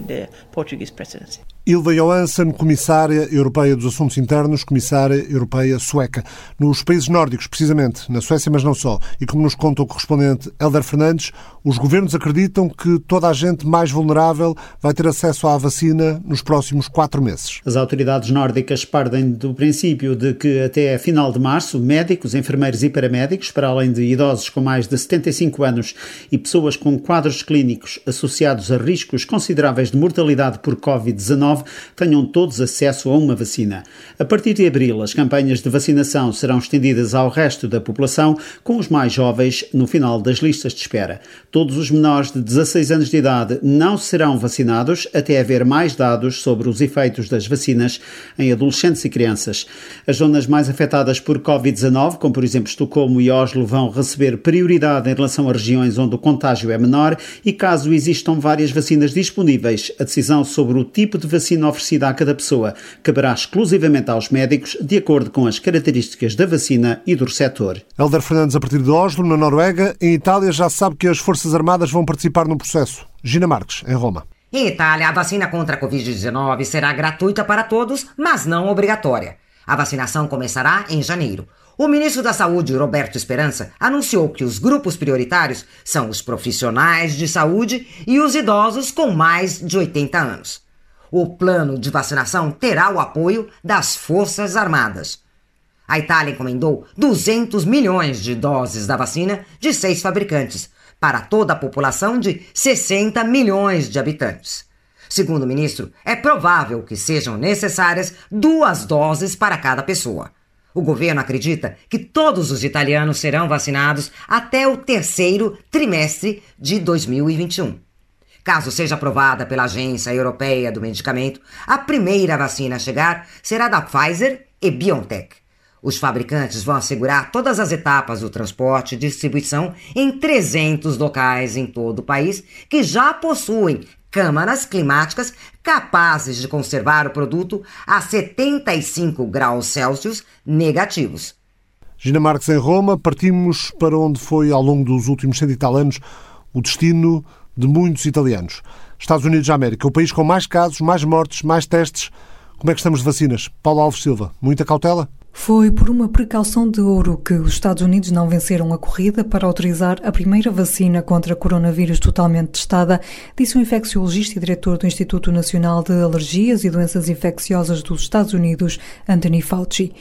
Ilva Johansson, Comissária Europeia dos Assuntos Internos, Comissária Europeia Sueca. Nos países nórdicos, precisamente, na Suécia, mas não só, e como nos conta o correspondente Helder Fernandes, os governos acreditam que toda a gente mais vulnerável vai ter acesso à vacina nos próximos quatro meses. As autoridades nórdicas partem do princípio de que até final de março, médicos, enfermeiros e paramédicos, para além de idosos com mais de 75 anos e pessoas com quadros clínicos associados a riscos consideráveis de mortalidade por Covid-19, tenham todos acesso a uma vacina. A partir de abril, as campanhas de vacinação serão estendidas ao resto da população, com os mais jovens no final das listas de espera. Todos os menores de 16 anos de idade não serão vacinados até haver mais dados sobre os efeitos das vacinas em adolescentes e crianças. As zonas mais afetadas por Covid-19, como por exemplo Estocolmo e Oslo, vão receber prioridade em relação a regiões onde o contágio é menor e caso existam várias vacinas disponíveis, a decisão sobre o tipo de vacina oferecida a cada pessoa caberá exclusivamente aos médicos, de acordo com as características da vacina e do receptor. Helder Fernandes, a partir de Oslo, na Noruega. Em Itália, já sabe que as Forças Armadas vão participar no processo. Gina Marques, em Roma. Em Itália, a vacina contra a Covid-19 será gratuita para todos, mas não obrigatória. A vacinação começará em janeiro. O ministro da Saúde, Roberto Esperança, anunciou que os grupos prioritários são os profissionais de saúde e os idosos com mais de 80 anos. O plano de vacinação terá o apoio das Forças Armadas. A Itália encomendou 200 milhões de doses da vacina de seis fabricantes para toda a população de 60 milhões de habitantes. Segundo o ministro, é provável que sejam necessárias duas doses para cada pessoa. O governo acredita que todos os italianos serão vacinados até o terceiro trimestre de 2021. Caso seja aprovada pela Agência Europeia do Medicamento, a primeira vacina a chegar será da Pfizer e BioNTech. Os fabricantes vão assegurar todas as etapas do transporte e distribuição em 300 locais em todo o país que já possuem câmaras climáticas capazes de conservar o produto a 75 graus Celsius negativos. Gina Marques em Roma, partimos para onde foi ao longo dos últimos cento e tal anos o destino de muitos italianos. Estados Unidos da América, o país com mais casos, mais mortes, mais testes. Como é que estamos de vacinas? Paulo Alves Silva, muita cautela? Foi por uma precaução de ouro que os Estados Unidos não venceram a corrida para autorizar a primeira vacina contra coronavírus totalmente testada, disse o infecciologista e diretor do Instituto Nacional de Alergias e Doenças Infecciosas dos Estados Unidos, Anthony Fauci.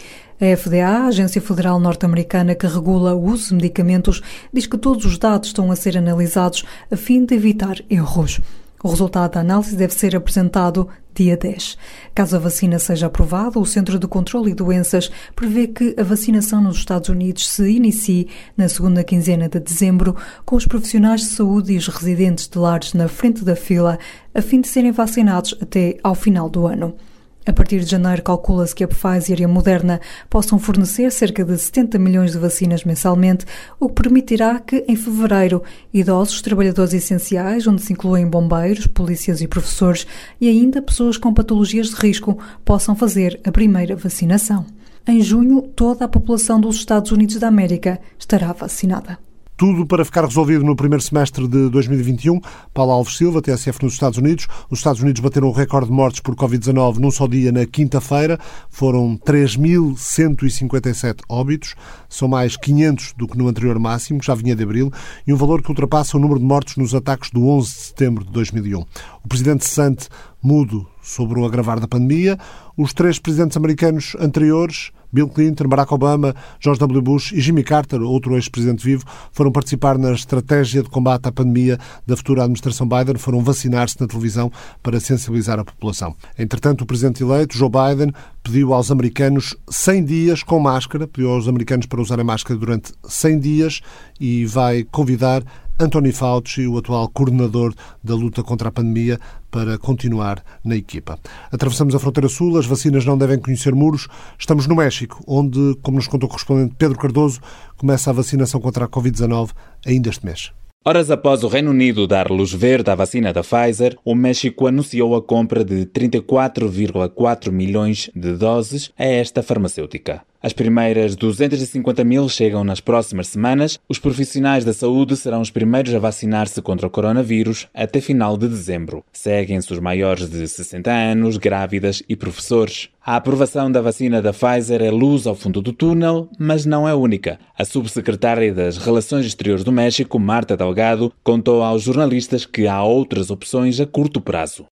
A FDA, a Agência Federal Norte-Americana que regula o uso de medicamentos, diz que todos os dados estão a ser analisados a fim de evitar erros. O resultado da análise deve ser apresentado dia 10. Caso a vacina seja aprovada, o Centro de Controlo e Doenças prevê que a vacinação nos Estados Unidos se inicie na segunda quinzena de dezembro, com os profissionais de saúde e os residentes de lares na frente da fila, a fim de serem vacinados até ao final do ano. A partir de janeiro, calcula-se que a Pfizer e a Moderna possam fornecer cerca de 70 milhões de vacinas mensalmente, o que permitirá que, em fevereiro, idosos, trabalhadores essenciais, onde se incluem bombeiros, polícias e professores, e ainda pessoas com patologias de risco, possam fazer a primeira vacinação. Em junho, toda a população dos Estados Unidos da América estará vacinada. Tudo para ficar resolvido no primeiro semestre de 2021. Paulo Alves Silva, TSF nos Estados Unidos. Os Estados Unidos bateram o recorde de mortes por Covid-19 num só dia na quinta-feira. Foram 3.157 óbitos. São mais 500 do que no anterior máximo, que já vinha de abril, e um valor que ultrapassa o número de mortos nos ataques do 11 de setembro de 2001. O presidente Sante mudo sobre o agravar da pandemia. Os três presidentes americanos anteriores Bill Clinton, Barack Obama, George W. Bush e Jimmy Carter, outro ex-presidente vivo, foram participar na estratégia de combate à pandemia da futura administração Biden, foram vacinar-se na televisão para sensibilizar a população. Entretanto, o presidente eleito, Joe Biden, pediu aos americanos 100 dias com máscara, pediu aos americanos para usarem máscara durante 100 dias e vai convidar Anthony Fauci, o atual coordenador da luta contra a pandemia, para continuar na equipa. Atravessamos a fronteira sul, as vacinas não devem conhecer muros. Estamos no México, onde, como nos contou o correspondente Pedro Cardoso, começa a vacinação contra a Covid-19 ainda este mês. Horas após o Reino Unido dar luz verde à vacina da Pfizer, o México anunciou a compra de 34,4 milhões de doses a esta farmacêutica. As primeiras 250 mil chegam nas próximas semanas. Os profissionais da saúde serão os primeiros a vacinar-se contra o coronavírus até final de dezembro. Seguem-se os maiores de 60 anos, grávidas e professores. A aprovação da vacina da Pfizer é luz ao fundo do túnel, mas não é única. A subsecretária das Relações Exteriores do México, Marta Delgado, contou aos jornalistas que há outras opções a curto prazo.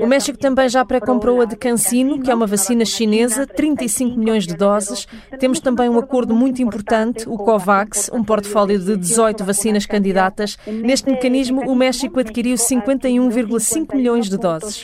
O México também já pré-comprou a de Cancino, que é uma vacina chinesa, 35 milhões de doses. Temos também um acordo muito importante, o COVAX, um portfólio de 18 vacinas candidatas. Neste mecanismo, o México adquiriu 51,5 milhões de doses.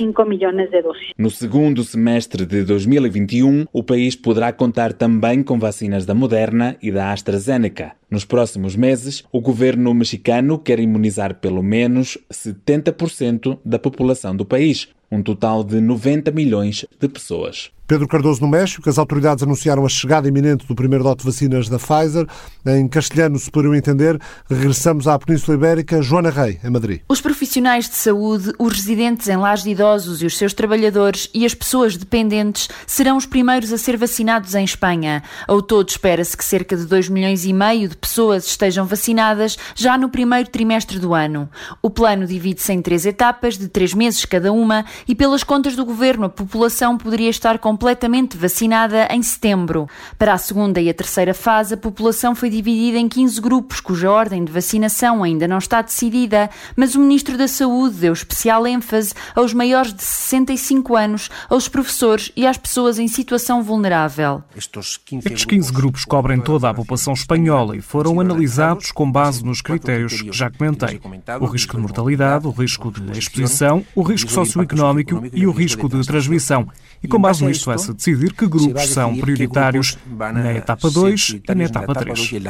No segundo semestre de 2021, o país poderá contar também com vacinas da Moderna e da AstraZeneca. Nos próximos meses, o governo mexicano quer imunizar pelo menos 70% da população do país, um total de 90 milhões de pessoas. Pedro Cardoso, no México, as autoridades anunciaram a chegada iminente do primeiro lote de vacinas da Pfizer. Em castelhano, se poderiam entender, regressamos à Península Ibérica. Joana Rei, em Madrid. Os profissionais de saúde, os residentes em lares de idosos e os seus trabalhadores e as pessoas dependentes serão os primeiros a ser vacinados em Espanha. Ao todo, espera-se que cerca de 2 milhões e meio de pessoas estejam vacinadas já no primeiro trimestre do ano. O plano divide-se em três etapas, de três meses cada uma, e pelas contas do governo, a população poderia estar completamente vacinada em setembro. Para a segunda e a terceira fase, a população foi dividida em 15 grupos, cuja ordem de vacinação ainda não está decidida, mas o Ministro da Saúde deu especial ênfase aos maiores de 65 anos, aos professores e às pessoas em situação vulnerável. Estes 15 grupos cobrem toda a população espanhola e foram analisados com base nos critérios que já comentei: o risco de mortalidade, o risco de exposição, o risco socioeconómico e o risco de transmissão. E com base nisto vai-se decidir que grupos são prioritários na etapa 2 e na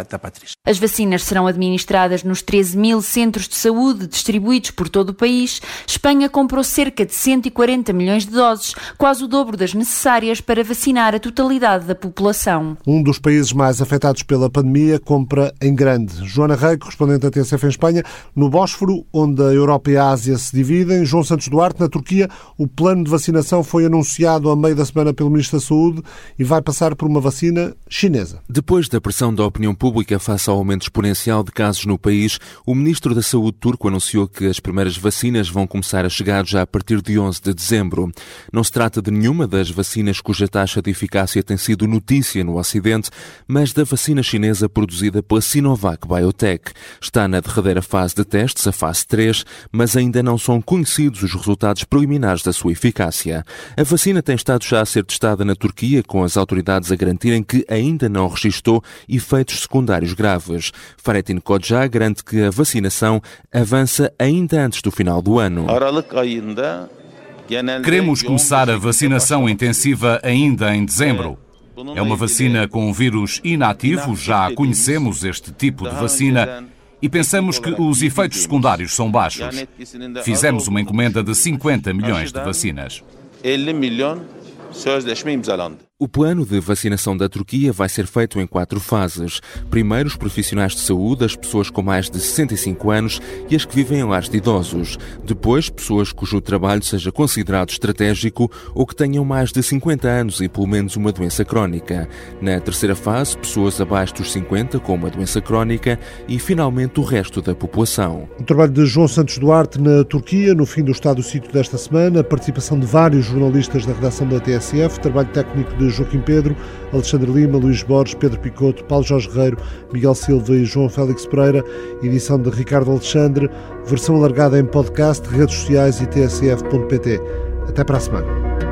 etapa 3. As vacinas serão administradas nos 13 mil centros de saúde distribuídos por todo o país. Espanha comprou cerca de 140 milhões de doses, quase o dobro das necessárias para vacinar a totalidade da população. Um dos países mais afetados pela pandemia compra em grande. Joana Rei, correspondente da TSF em Espanha, no Bósforo, onde a Europa e a Ásia se dividem. João Santos Duarte, na Turquia, o plano de vacinação foi anunciado a meio da semana pelo Ministro da Saúde e vai passar por uma vacina chinesa. Depois da pressão da opinião pública face ao aumento exponencial de casos no país, o Ministro da Saúde turco anunciou que as primeiras vacinas vão começar a chegar já a partir de 11 de dezembro. Não se trata de nenhuma das vacinas cuja taxa de eficácia tem sido notícia no Ocidente, mas da vacina chinesa produzida pela Sinovac Biotech. Está na derradeira fase de testes, a fase 3, mas ainda não são conhecidos os resultados preliminares da sua eficácia. A vacina tem estado já a ser testada na Turquia, com as autoridades a garantirem que ainda não registrou efeitos secundários graves. Faretin Kodja garante que a vacinação avança ainda antes do final do ano. Queremos começar a vacinação intensiva ainda em dezembro. É uma vacina com um vírus inativo, já conhecemos este tipo de vacina e pensamos que os efeitos secundários são baixos. Fizemos uma encomenda de 50 milhões de vacinas. 50 milhões sözleşme imzalandı. O plano de vacinação da Turquia vai ser feito em quatro fases. Primeiro, os profissionais de saúde, as pessoas com mais de 65 anos e as que vivem em lares de idosos. Depois, pessoas cujo trabalho seja considerado estratégico ou que tenham mais de 50 anos e pelo menos uma doença crónica. Na terceira fase, pessoas abaixo dos 50 com uma doença crónica e, finalmente, o resto da população. O trabalho de João Santos Duarte na Turquia, no fim do estado do sítio desta semana, a participação de vários jornalistas da redação da TSF, trabalho técnico de Joaquim Pedro, Alexandre Lima, Luís Borges, Pedro Picoto, Paulo Jorge Guerreiro, Miguel Silva e João Félix Pereira, edição de Ricardo Alexandre, versão alargada em podcast, redes sociais e tsf.pt. Até para a semana.